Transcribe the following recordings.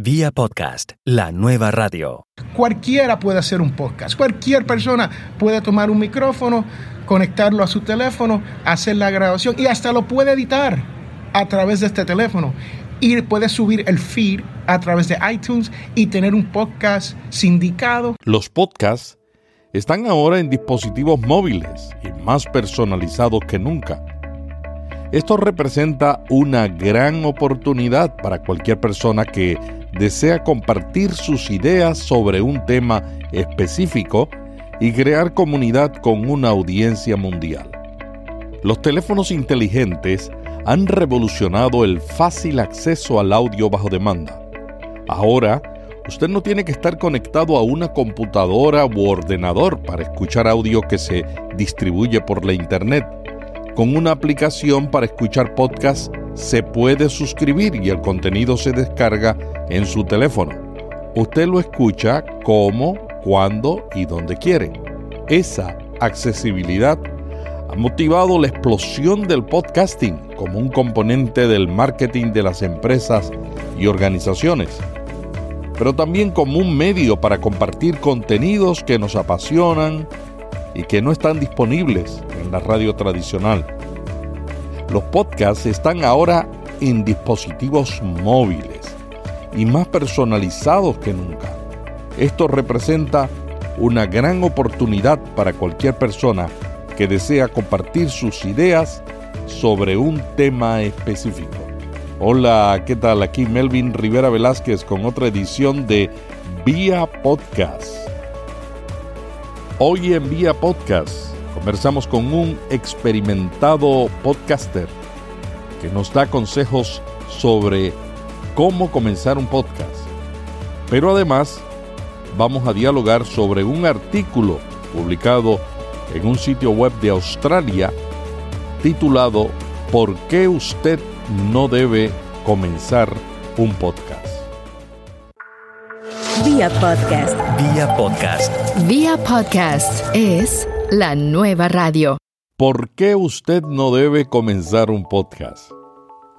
Vía podcast, la nueva radio. Cualquiera puede hacer un podcast. Cualquier persona puede tomar un micrófono, conectarlo a su teléfono, hacer la grabación y hasta lo puede editar a través de este teléfono. Y puede subir el feed a través de iTunes y tener un podcast sindicado. Los podcasts están ahora en dispositivos móviles y más personalizados que nunca. Esto representa una gran oportunidad para cualquier persona que desea compartir sus ideas sobre un tema específico y crear comunidad con una audiencia mundial. Los teléfonos inteligentes han revolucionado el fácil acceso al audio bajo demanda. Ahora, usted no tiene que estar conectado a una computadora u ordenador para escuchar audio que se distribuye por la Internet con una aplicación para escuchar podcasts se puede suscribir y el contenido se descarga en su teléfono. Usted lo escucha como, cuando y donde quiere. Esa accesibilidad ha motivado la explosión del podcasting como un componente del marketing de las empresas y organizaciones, pero también como un medio para compartir contenidos que nos apasionan y que no están disponibles en la radio tradicional. Los podcasts están ahora en dispositivos móviles y más personalizados que nunca. Esto representa una gran oportunidad para cualquier persona que desea compartir sus ideas sobre un tema específico. Hola, ¿qué tal? Aquí Melvin Rivera Velázquez con otra edición de Vía Podcast. Hoy en Vía Podcast conversamos con un experimentado podcaster que nos da consejos sobre cómo comenzar un podcast. Pero además vamos a dialogar sobre un artículo publicado en un sitio web de Australia titulado ¿Por qué usted no debe comenzar un podcast? Vía podcast. Vía podcast. Vía podcast es la nueva radio. ¿Por qué usted no debe comenzar un podcast?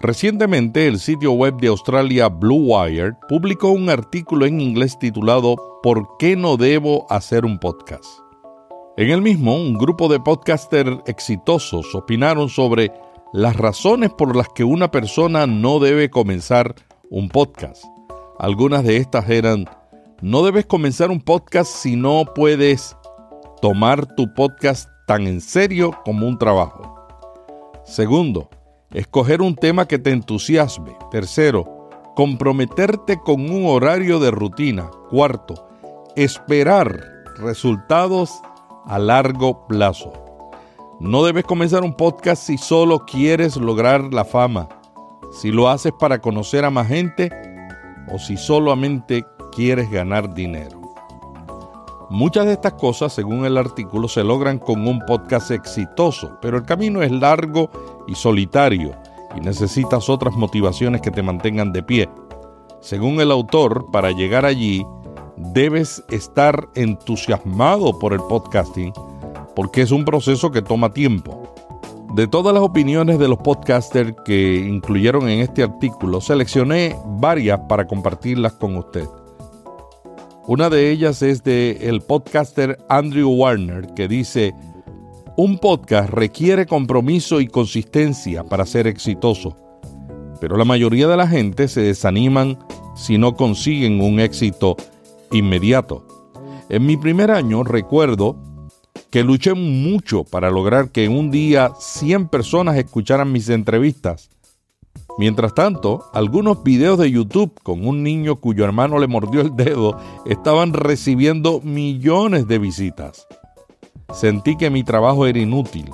Recientemente el sitio web de Australia Blue Wire publicó un artículo en inglés titulado ¿Por qué no debo hacer un podcast? En el mismo, un grupo de podcasters exitosos opinaron sobre las razones por las que una persona no debe comenzar un podcast. Algunas de estas eran, no debes comenzar un podcast si no puedes tomar tu podcast tan en serio como un trabajo. Segundo, escoger un tema que te entusiasme. Tercero, comprometerte con un horario de rutina. Cuarto, esperar resultados a largo plazo. No debes comenzar un podcast si solo quieres lograr la fama, si lo haces para conocer a más gente o si solamente quieres ganar dinero. Muchas de estas cosas, según el artículo, se logran con un podcast exitoso, pero el camino es largo y solitario y necesitas otras motivaciones que te mantengan de pie. Según el autor, para llegar allí, debes estar entusiasmado por el podcasting porque es un proceso que toma tiempo. De todas las opiniones de los podcasters que incluyeron en este artículo, seleccioné varias para compartirlas con usted. Una de ellas es de el podcaster Andrew Warner que dice, un podcast requiere compromiso y consistencia para ser exitoso, pero la mayoría de la gente se desaniman si no consiguen un éxito inmediato. En mi primer año recuerdo que luché mucho para lograr que un día 100 personas escucharan mis entrevistas Mientras tanto, algunos videos de YouTube con un niño cuyo hermano le mordió el dedo estaban recibiendo millones de visitas. Sentí que mi trabajo era inútil,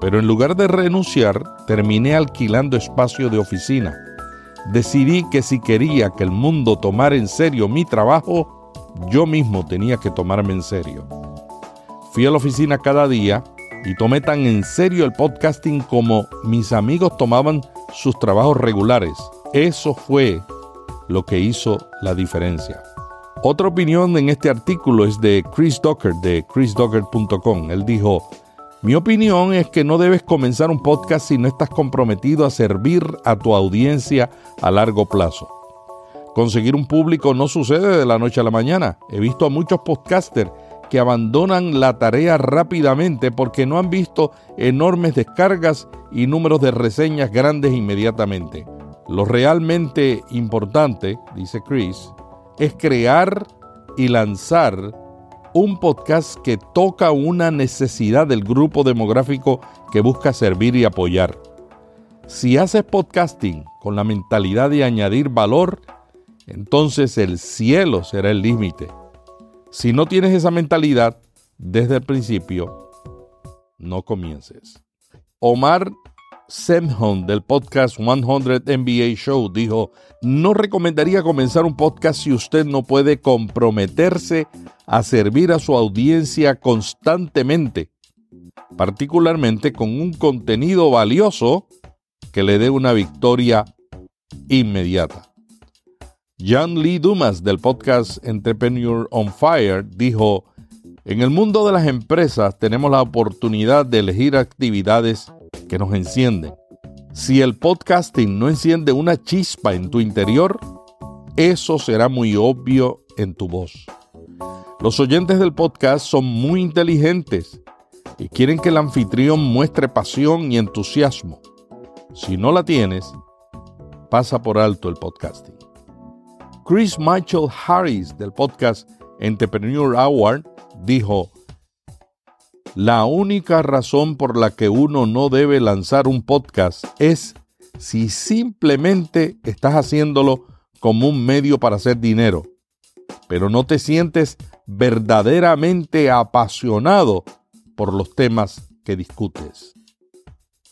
pero en lugar de renunciar, terminé alquilando espacio de oficina. Decidí que si quería que el mundo tomara en serio mi trabajo, yo mismo tenía que tomarme en serio. Fui a la oficina cada día y tomé tan en serio el podcasting como mis amigos tomaban sus trabajos regulares. Eso fue lo que hizo la diferencia. Otra opinión en este artículo es de Chris Docker de chrisdocker.com. Él dijo, mi opinión es que no debes comenzar un podcast si no estás comprometido a servir a tu audiencia a largo plazo. Conseguir un público no sucede de la noche a la mañana. He visto a muchos podcasters que abandonan la tarea rápidamente porque no han visto enormes descargas y números de reseñas grandes inmediatamente. Lo realmente importante, dice Chris, es crear y lanzar un podcast que toca una necesidad del grupo demográfico que busca servir y apoyar. Si haces podcasting con la mentalidad de añadir valor, entonces el cielo será el límite. Si no tienes esa mentalidad desde el principio, no comiences. Omar Semhon del podcast 100 MBA Show dijo, no recomendaría comenzar un podcast si usted no puede comprometerse a servir a su audiencia constantemente, particularmente con un contenido valioso que le dé una victoria inmediata. John Lee Dumas del podcast Entrepreneur on Fire dijo, en el mundo de las empresas tenemos la oportunidad de elegir actividades que nos encienden. Si el podcasting no enciende una chispa en tu interior, eso será muy obvio en tu voz. Los oyentes del podcast son muy inteligentes y quieren que el anfitrión muestre pasión y entusiasmo. Si no la tienes, pasa por alto el podcasting. Chris Michael Harris del podcast Entrepreneur Award dijo, la única razón por la que uno no debe lanzar un podcast es si simplemente estás haciéndolo como un medio para hacer dinero, pero no te sientes verdaderamente apasionado por los temas que discutes.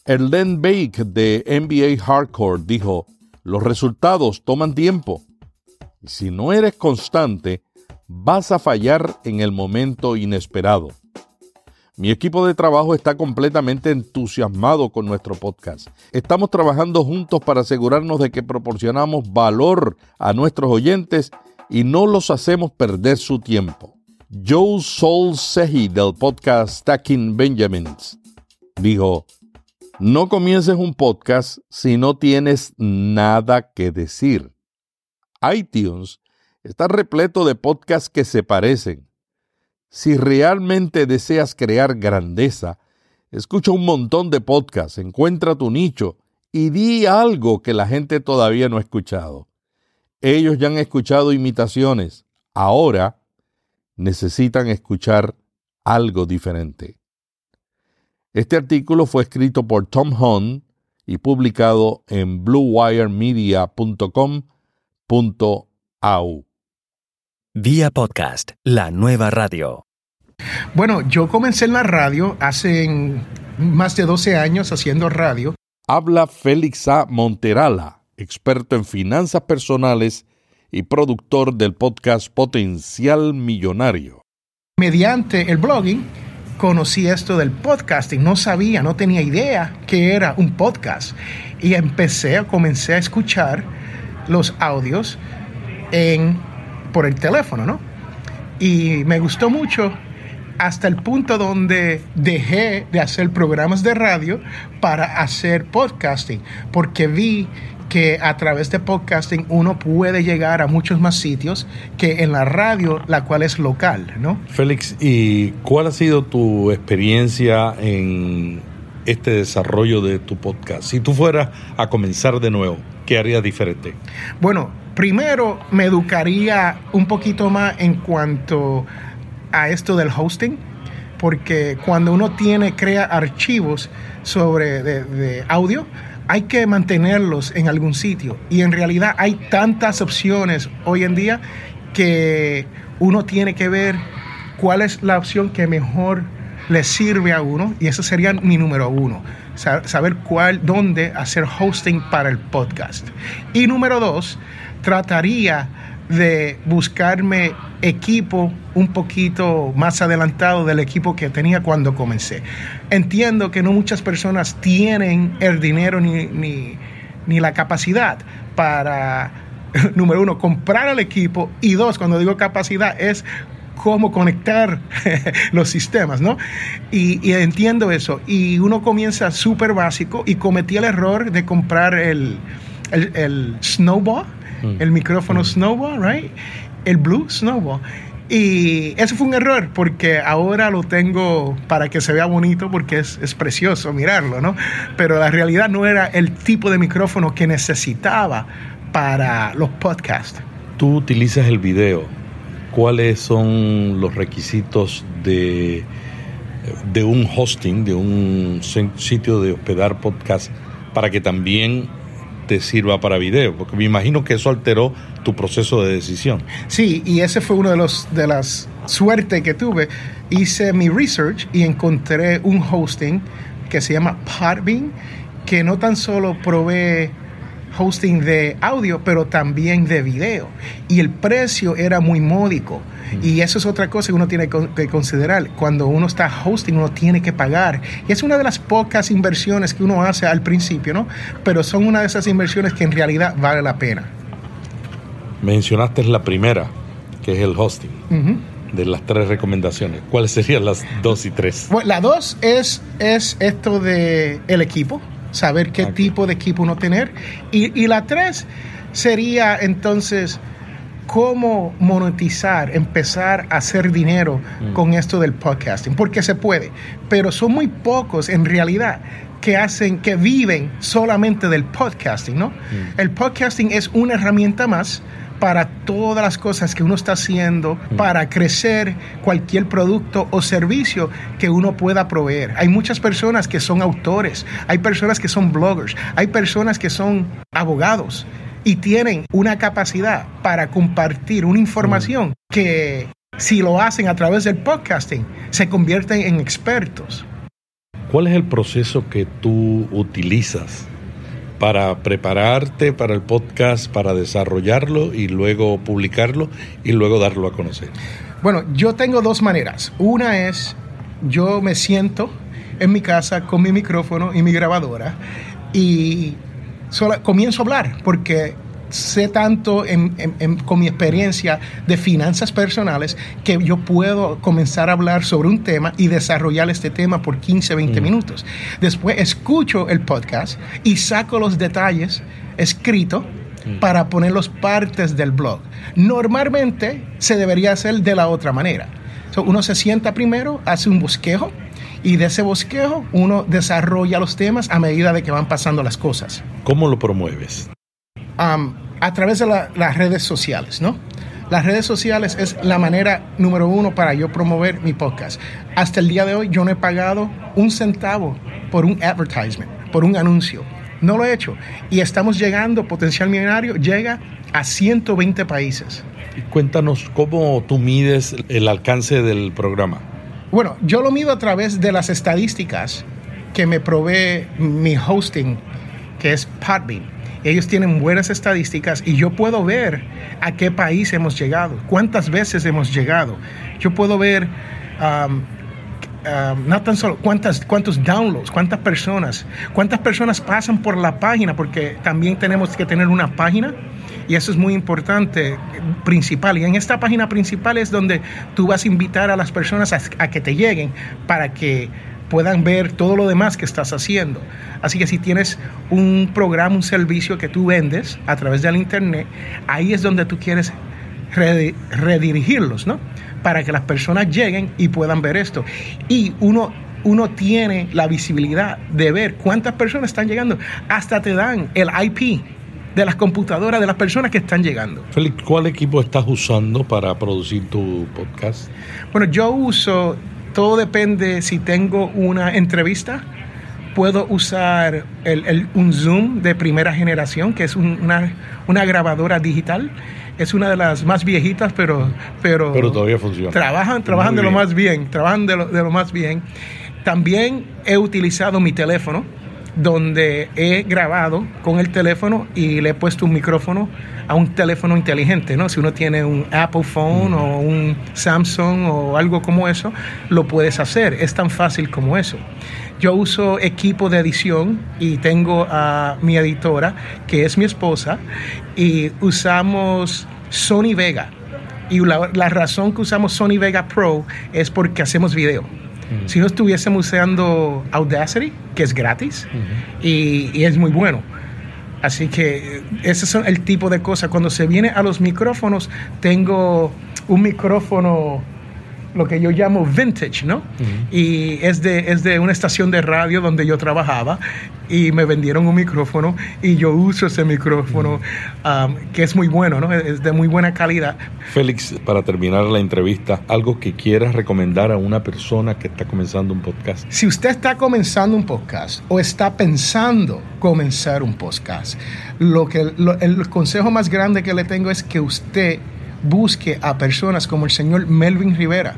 Erlen Bake de NBA Hardcore dijo, los resultados toman tiempo si no eres constante, vas a fallar en el momento inesperado. Mi equipo de trabajo está completamente entusiasmado con nuestro podcast. Estamos trabajando juntos para asegurarnos de que proporcionamos valor a nuestros oyentes y no los hacemos perder su tiempo. Joe Sol Sehi del podcast Stacking Benjamins dijo, no comiences un podcast si no tienes nada que decir iTunes está repleto de podcasts que se parecen. Si realmente deseas crear grandeza, escucha un montón de podcasts, encuentra tu nicho y di algo que la gente todavía no ha escuchado. Ellos ya han escuchado imitaciones, ahora necesitan escuchar algo diferente. Este artículo fue escrito por Tom Hunt y publicado en bluewiremedia.com au. Vía podcast, la nueva radio. Bueno, yo comencé en la radio hace más de 12 años haciendo radio. Habla Félix A. Monterala, experto en finanzas personales y productor del podcast Potencial Millonario. Mediante el blogging, conocí esto del podcasting. No sabía, no tenía idea que era un podcast. Y empecé, comencé a escuchar los audios en, por el teléfono, ¿no? Y me gustó mucho hasta el punto donde dejé de hacer programas de radio para hacer podcasting, porque vi que a través de podcasting uno puede llegar a muchos más sitios que en la radio, la cual es local, ¿no? Félix, ¿y cuál ha sido tu experiencia en este desarrollo de tu podcast? Si tú fueras a comenzar de nuevo, ¿qué harías diferente? Bueno, primero me educaría un poquito más en cuanto a esto del hosting, porque cuando uno tiene, crea archivos sobre de, audio, hay que mantenerlos en algún sitio. Y en realidad hay tantas opciones hoy en día que uno tiene que ver cuál es la opción que mejor le sirve a uno y eso sería mi número uno, saber cuál, dónde hacer hosting para el podcast. Y número dos, trataría de buscarme equipo un poquito más adelantado del equipo que tenía cuando comencé. Entiendo que no muchas personas tienen el dinero ni, ni, ni la capacidad para, número uno, comprar el equipo y dos, cuando digo capacidad es cómo conectar los sistemas, ¿no? Y, entiendo eso. Y uno comienza súper básico y cometí el error de comprar el, el, snowball el micrófono Snowball, right? El Blue Snowball. Y eso fue un error porque ahora lo tengo para que se vea bonito porque es, es, precioso mirarlo, ¿no? Pero la realidad no era el tipo de micrófono que necesitaba para los podcasts. Tú utilizas el video. ¿Cuáles son los requisitos de, de un hosting, de un sitio de hospedar podcast para que también te sirva para video? Porque me imagino que eso alteró tu proceso de decisión. Sí, y ese fue uno de los de las suertes que tuve. Hice mi research y encontré un hosting que se llama Podbean, que no tan solo provee hosting de audio, pero también de video. Y el precio era muy módico. Y eso es otra cosa que uno tiene que considerar. Cuando uno está hosting, uno tiene que pagar. Y es una de las pocas inversiones que uno hace al principio, ¿no? Pero son una de esas inversiones que en realidad vale la pena. Mencionaste la primera, que es el hosting. De las tres recomendaciones, ¿cuáles serían las dos y tres? Bueno, la dos es, es esto de el equipo, saber qué tipo de equipo uno tener. Y, y la tres sería entonces cómo monetizar, empezar a hacer dinero mm. con esto del podcasting, porque se puede, pero son muy pocos en realidad que hacen, que viven solamente del podcasting, ¿no? Mm. El podcasting es una herramienta más para todas las cosas que uno está haciendo mm. para crecer cualquier producto o servicio que uno pueda proveer. Hay muchas personas que son autores, hay personas que son bloggers, hay personas que son abogados y tienen una capacidad para compartir una información mm. que si lo hacen a través del podcasting se convierten en expertos. ¿Cuál es el proceso que tú utilizas para prepararte para el podcast, para desarrollarlo y luego publicarlo y luego darlo a conocer? Bueno, yo tengo dos maneras. Una es, yo me siento en mi casa con mi micrófono y mi grabadora y comienzo a hablar porque sé tanto con mi experiencia de finanzas personales que yo puedo comenzar a hablar sobre un tema y desarrollar este tema por 15, 20 mm. minutos. Después escucho el podcast y saco los detalles escritos mm. para poner los partes del blog. Normalmente se debería hacer de la otra manera. uno se sienta primero, hace un bosquejo y de ese bosquejo uno desarrolla los temas a medida de que van pasando las cosas. ¿Cómo lo promueves? A través de las redes sociales, ¿no? Las redes sociales es la manera número uno para yo promover mi podcast. Hasta el día de hoy yo no he pagado un centavo por un advertisement, por un anuncio. No lo he hecho. Y estamos llegando, Potencial Millonario llega a 120 países. Cuéntanos cómo tú mides el alcance del programa. Bueno, yo lo mido a través de las estadísticas que me provee mi hosting, que es Podbean ellos tienen buenas estadísticas y yo puedo ver a qué país hemos llegado, cuántas veces hemos llegado. Yo puedo ver, um, um, no tan solo cuántas, cuántos downloads, cuántas personas, cuántas personas pasan por la página, porque también tenemos que tener una página y eso es muy importante, principal. Y en esta página principal es donde tú vas a invitar a las personas a que te lleguen para que puedan ver todo lo demás que estás haciendo. Así que si tienes un programa, un servicio que tú vendes a través del Internet, ahí es donde tú quieres redirigirlos, ¿no? Para que las personas lleguen y puedan ver esto. Y uno, uno tiene la visibilidad de ver cuántas personas están llegando. Hasta te dan el IP de las computadoras de las personas que están llegando. Félix, ¿cuál equipo estás usando para producir tu podcast? Bueno, yo uso todo depende si tengo una entrevista. Puedo usar un Zoom de primera generación, que es una, una grabadora digital es una de las más viejitas, pero, pero, pero todavía funciona. Trabajan, trabajan de lo más bien, trabajan de lo, de lo, más bien. También he utilizado mi teléfono, donde he grabado con el teléfono y le he puesto un micrófono a un teléfono inteligente, ¿no? Si uno tiene un Apple Phone o un Samsung o algo como eso, lo puedes hacer. Es tan fácil como eso. Yo uso equipo de edición y tengo a mi editora, que es mi esposa, y usamos Sony Vega. Y la, la razón que usamos Sony Vega Pro es porque hacemos video. Si no estuviésemos usando Audacity, que es gratis y, y, es muy bueno, Así que eh, ese son el tipo de cosas. Cuando se viene a los micrófonos, tengo un micrófono lo que yo llamo vintage, ¿no? Y es de, es de una estación de radio donde yo trabajaba y me vendieron un micrófono y yo uso ese micrófono um, que es muy bueno, ¿no? Es de muy buena calidad. Félix, para terminar la entrevista, algo que quieras recomendar a una persona que está comenzando un podcast. Si usted está comenzando un podcast o está pensando comenzar un podcast, lo que, el consejo más grande que le tengo es que usted busque a personas como el señor Melvin Rivera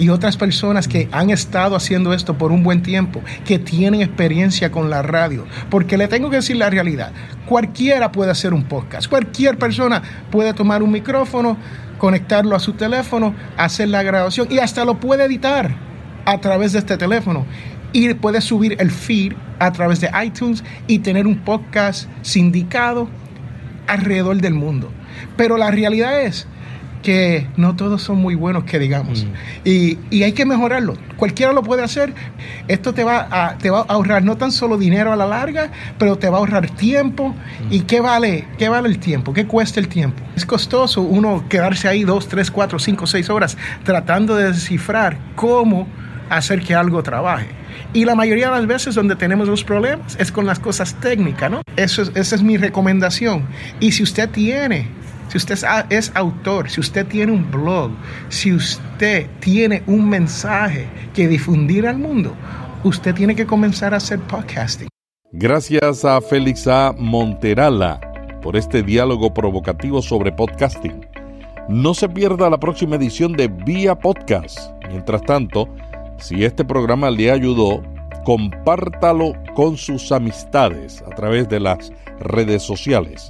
y otras personas que han estado haciendo esto por un buen tiempo, que tienen experiencia con la radio. Porque le tengo que decir la realidad, cualquiera puede hacer un podcast, cualquier persona puede tomar un micrófono, conectarlo a su teléfono, hacer la grabación y hasta lo puede editar a través de este teléfono. Y puede subir el feed a través de iTunes y tener un podcast sindicado alrededor del mundo. Pero la realidad es que no todos son muy buenos, que digamos. Mm. Y, hay que mejorarlo. Cualquiera lo puede hacer. Esto te va, a, te va a ahorrar no tan solo dinero a la larga, pero te va a ahorrar tiempo. ¿Y mm. qué vale, qué vale el tiempo? ¿Qué cuesta el tiempo? Es costoso uno quedarse ahí dos, tres, cuatro, cinco, seis horas tratando de descifrar cómo hacer que algo trabaje. Y la mayoría de las veces donde tenemos los problemas es con las cosas técnicas, ¿no? Eso esa es mi recomendación. Y si usted tiene si usted es autor, si usted tiene un blog, si usted tiene un mensaje que difundir al mundo, usted tiene que comenzar a hacer podcasting. Gracias a Félix A. Monterala por este diálogo provocativo sobre podcasting. No se pierda la próxima edición de Vía Podcast. Mientras tanto, si este programa le ayudó, compártalo con sus amistades a través de las redes sociales.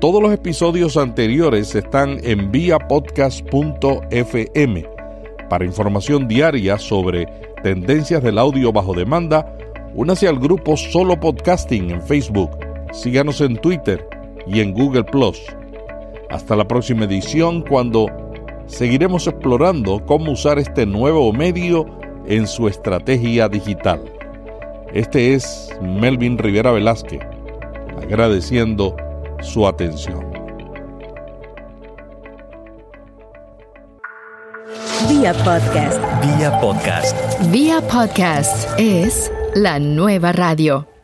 Todos los episodios anteriores están en viapodcast.fm. Para información diaria sobre tendencias del audio bajo demanda, únase al grupo Solo Podcasting en Facebook. Síganos en Twitter y en Google Plus. Hasta la próxima edición cuando seguiremos explorando cómo usar este nuevo medio en su estrategia digital. Este es Melvin Rivera Velázquez, agradeciendo su atención. Vía Podcast. Vía Podcast. Vía Podcast es la nueva radio.